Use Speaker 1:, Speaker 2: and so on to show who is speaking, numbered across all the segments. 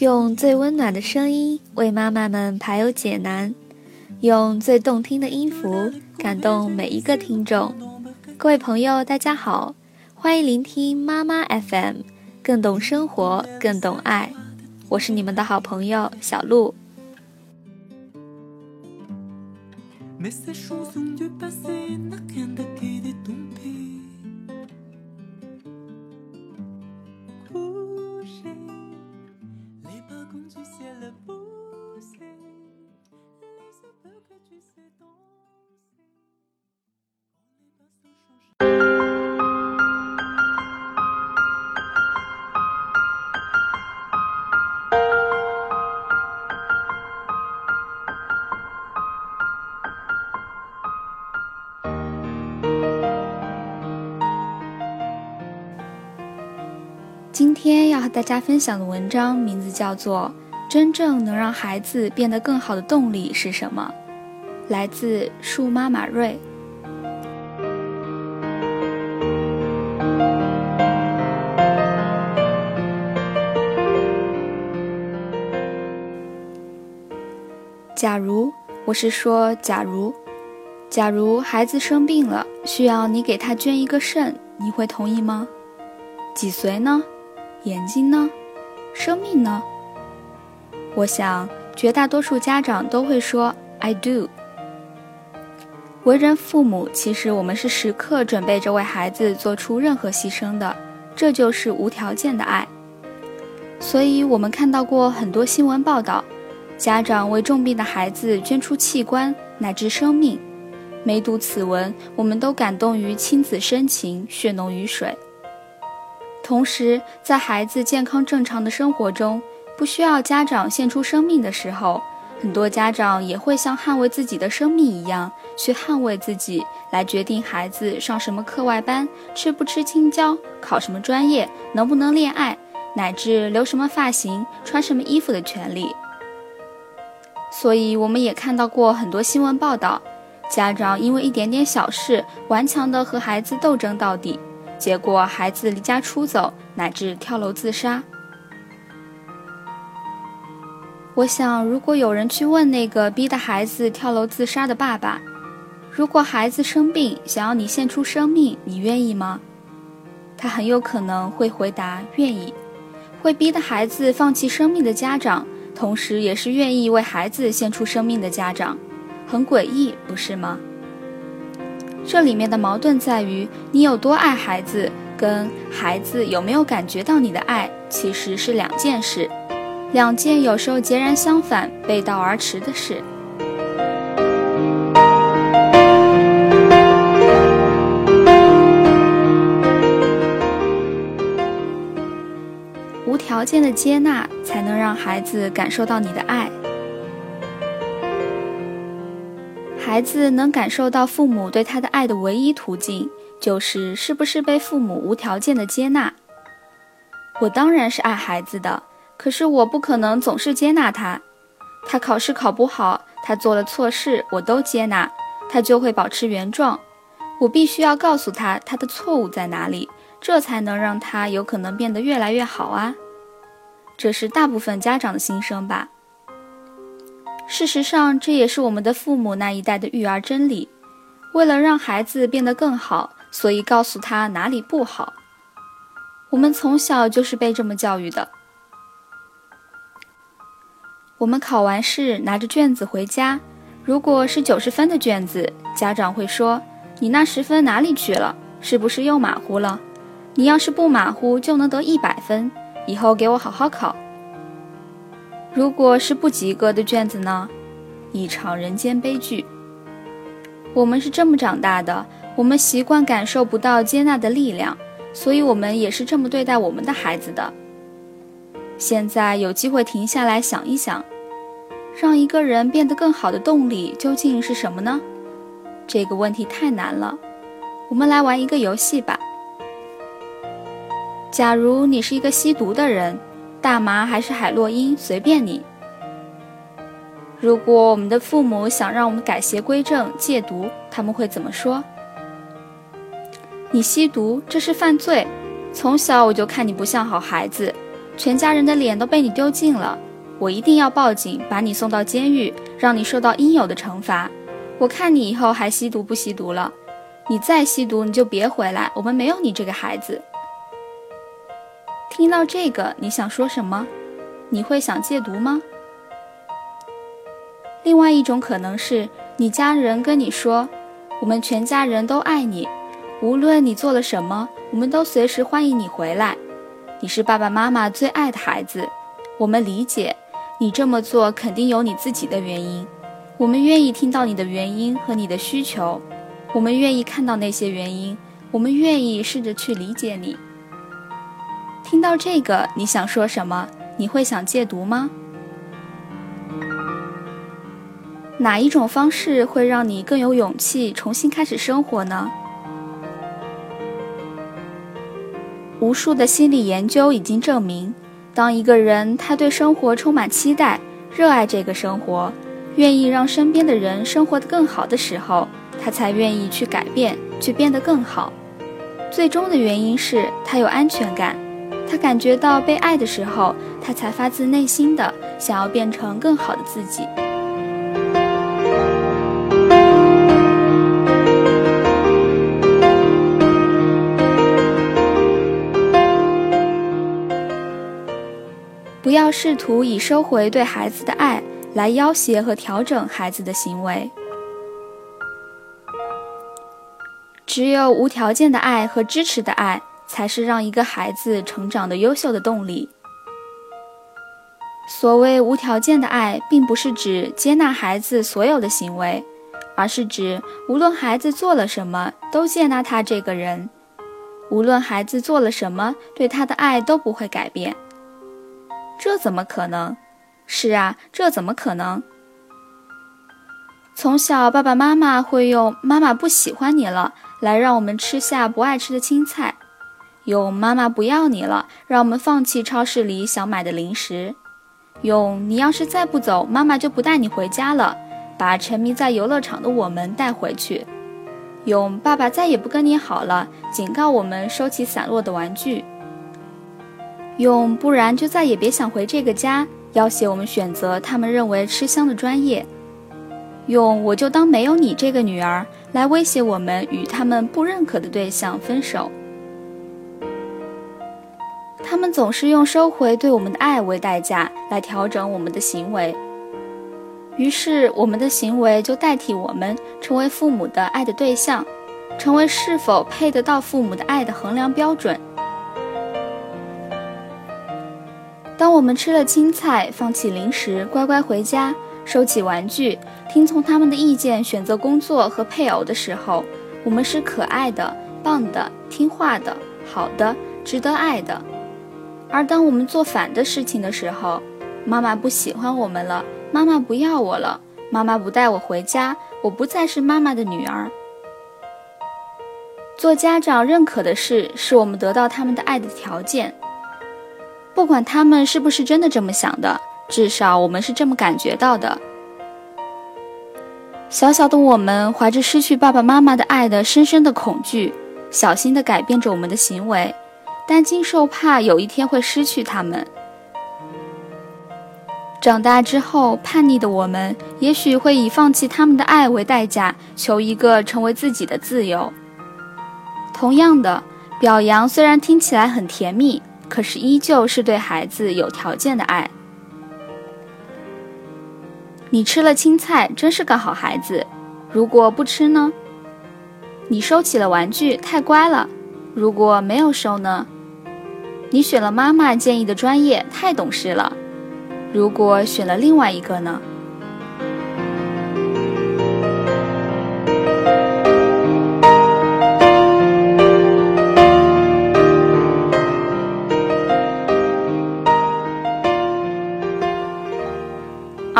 Speaker 1: 用最温暖的声音为妈妈们排忧解难，用最动听的音符感动每一个听众。各位朋友，大家好，欢迎聆听妈妈 FM，更懂生活，更懂爱。我是你们的好朋友小鹿。今天要和大家分享的文章名字叫做《真正能让孩子变得更好的动力是什么》，来自树妈妈瑞。假如我是说，假如，假如孩子生病了，需要你给他捐一个肾，你会同意吗？脊髓呢？眼睛呢？生命呢？我想，绝大多数家长都会说 “I do”。为人父母，其实我们是时刻准备着为孩子做出任何牺牲的，这就是无条件的爱。所以，我们看到过很多新闻报道，家长为重病的孩子捐出器官乃至生命。每读此文，我们都感动于亲子深情，血浓于水。同时，在孩子健康正常的生活中，不需要家长献出生命的时候，很多家长也会像捍卫自己的生命一样，去捍卫自己，来决定孩子上什么课外班、吃不吃青椒、考什么专业、能不能恋爱，乃至留什么发型、穿什么衣服的权利。所以，我们也看到过很多新闻报道，家长因为一点点小事，顽强地和孩子斗争到底。结果，孩子离家出走，乃至跳楼自杀。我想，如果有人去问那个逼得孩子跳楼自杀的爸爸，如果孩子生病，想要你献出生命，你愿意吗？他很有可能会回答愿意。会逼得孩子放弃生命的家长，同时也是愿意为孩子献出生命的家长，很诡异，不是吗？这里面的矛盾在于，你有多爱孩子，跟孩子有没有感觉到你的爱，其实是两件事，两件有时候截然相反、背道而驰的事。无条件的接纳，才能让孩子感受到你的爱。孩子能感受到父母对他的爱的唯一途径，就是是不是被父母无条件的接纳。我当然是爱孩子的，可是我不可能总是接纳他。他考试考不好，他做了错事，我都接纳，他就会保持原状。我必须要告诉他他的错误在哪里，这才能让他有可能变得越来越好啊。这是大部分家长的心声吧。事实上，这也是我们的父母那一代的育儿真理。为了让孩子变得更好，所以告诉他哪里不好。我们从小就是被这么教育的。我们考完试拿着卷子回家，如果是九十分的卷子，家长会说：“你那十分哪里去了？是不是又马虎了？你要是不马虎，就能得一百分。以后给我好好考。”如果是不及格的卷子呢？一场人间悲剧。我们是这么长大的，我们习惯感受不到接纳的力量，所以我们也是这么对待我们的孩子的。现在有机会停下来想一想，让一个人变得更好的动力究竟是什么呢？这个问题太难了。我们来玩一个游戏吧。假如你是一个吸毒的人。大麻还是海洛因，随便你。如果我们的父母想让我们改邪归正、戒毒，他们会怎么说？你吸毒，这是犯罪。从小我就看你不像好孩子，全家人的脸都被你丢尽了，我一定要报警，把你送到监狱，让你受到应有的惩罚。我看你以后还吸毒不吸毒了？你再吸毒，你就别回来，我们没有你这个孩子。听到这个，你想说什么？你会想戒毒吗？另外一种可能是你家人跟你说：“我们全家人都爱你，无论你做了什么，我们都随时欢迎你回来。你是爸爸妈妈最爱的孩子，我们理解你这么做肯定有你自己的原因，我们愿意听到你的原因和你的需求，我们愿意看到那些原因，我们愿意试着去理解你。”听到这个，你想说什么？你会想戒毒吗？哪一种方式会让你更有勇气重新开始生活呢？无数的心理研究已经证明，当一个人他对生活充满期待，热爱这个生活，愿意让身边的人生活得更好的时候，他才愿意去改变，去变得更好。最终的原因是他有安全感。他感觉到被爱的时候，他才发自内心的想要变成更好的自己。要试图以收回对孩子的爱来要挟和调整孩子的行为。只有无条件的爱和支持的爱。才是让一个孩子成长的优秀的动力。所谓无条件的爱，并不是指接纳孩子所有的行为，而是指无论孩子做了什么，都接纳他这个人；无论孩子做了什么，对他的爱都不会改变。这怎么可能？是啊，这怎么可能？从小，爸爸妈妈会用“妈妈不喜欢你了”来让我们吃下不爱吃的青菜。用妈妈不要你了，让我们放弃超市里想买的零食；用你要是再不走，妈妈就不带你回家了，把沉迷在游乐场的我们带回去；用爸爸再也不跟你好了，警告我们收起散落的玩具；用不然就再也别想回这个家，要挟我们选择他们认为吃香的专业；用我就当没有你这个女儿来威胁我们与他们不认可的对象分手。他们总是用收回对我们的爱为代价来调整我们的行为，于是我们的行为就代替我们成为父母的爱的对象，成为是否配得到父母的爱的衡量标准。当我们吃了青菜，放弃零食，乖乖回家，收起玩具，听从他们的意见，选择工作和配偶的时候，我们是可爱的、棒的、听话的、好的、值得爱的。而当我们做反的事情的时候，妈妈不喜欢我们了，妈妈不要我了，妈妈不带我回家，我不再是妈妈的女儿。做家长认可的事，是我们得到他们的爱的条件。不管他们是不是真的这么想的，至少我们是这么感觉到的。小小的我们怀着失去爸爸妈妈的爱的深深的恐惧，小心地改变着我们的行为。担惊受怕，有一天会失去他们。长大之后，叛逆的我们也许会以放弃他们的爱为代价，求一个成为自己的自由。同样的，表扬虽然听起来很甜蜜，可是依旧是对孩子有条件的爱。你吃了青菜，真是个好孩子。如果不吃呢？你收起了玩具，太乖了。如果没有收呢？你选了妈妈建议的专业，太懂事了。如果选了另外一个呢？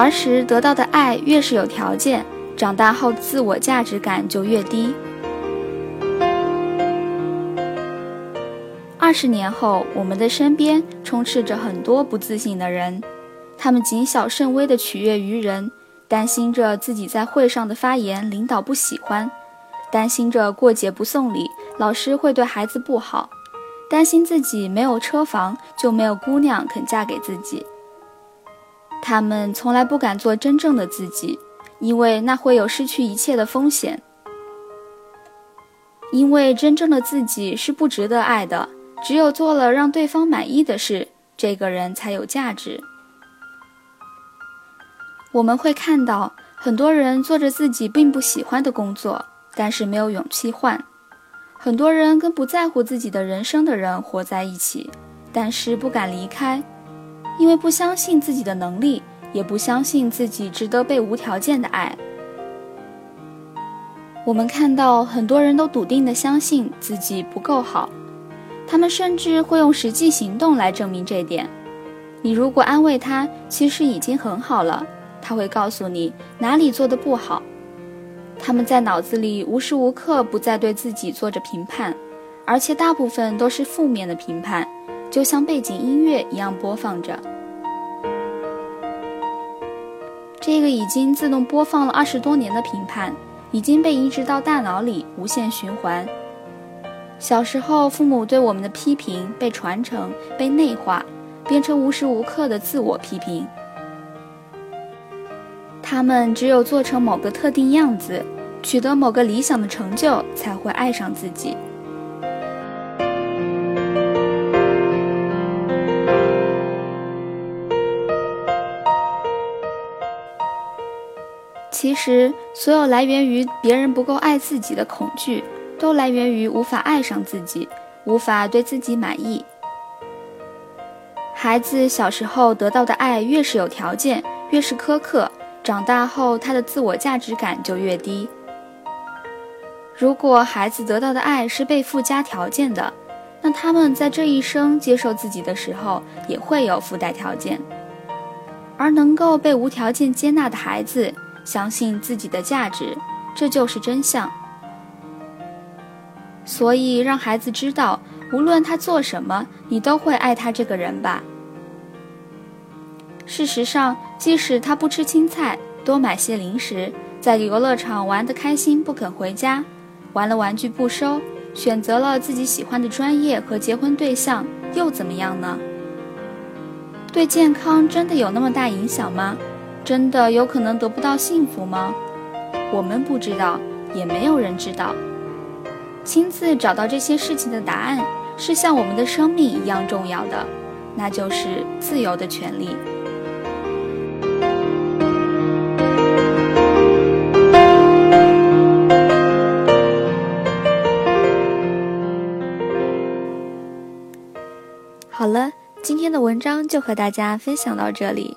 Speaker 1: 儿时得到的爱越是有条件，长大后自我价值感就越低。二十年后，我们的身边充斥着很多不自信的人，他们谨小慎微地取悦于人，担心着自己在会上的发言领导不喜欢，担心着过节不送礼，老师会对孩子不好，担心自己没有车房就没有姑娘肯嫁给自己。他们从来不敢做真正的自己，因为那会有失去一切的风险。因为真正的自己是不值得爱的，只有做了让对方满意的事，这个人才有价值。我们会看到很多人做着自己并不喜欢的工作，但是没有勇气换；很多人跟不在乎自己的人生的人活在一起，但是不敢离开，因为不相信自己的能力，也不相信自己值得被无条件的爱。我们看到很多人都笃定地相信自己不够好，他们甚至会用实际行动来证明这点。你如果安慰他，其实已经很好了，他会告诉你哪里做的不好。他们在脑子里无时无刻不在对自己做着评判，而且大部分都是负面的评判，就像背景音乐一样播放着。这个已经自动播放了二十多年的评判。已经被移植到大脑里，无限循环。小时候，父母对我们的批评被传承、被内化，变成无时无刻的自我批评。他们只有做成某个特定样子，取得某个理想的成就，才会爱上自己。其实，所有来源于别人不够爱自己的恐惧，都来源于无法爱上自己，无法对自己满意。孩子小时候得到的爱越是有条件，越是苛刻，长大后他的自我价值感就越低。如果孩子得到的爱是被附加条件的，那他们在这一生接受自己的时候，也会有附带条件。而能够被无条件接纳的孩子。相信自己的价值，这就是真相。所以，让孩子知道，无论他做什么，你都会爱他这个人吧。事实上，即使他不吃青菜，多买些零食，在游乐场玩得开心不肯回家，玩了玩具不收，选择了自己喜欢的专业和结婚对象，又怎么样呢？对健康真的有那么大影响吗？真的有可能得不到幸福吗？我们不知道，也没有人知道。亲自找到这些事情的答案，是像我们的生命一样重要的，那就是自由的权利。好了，今天的文章就和大家分享到这里。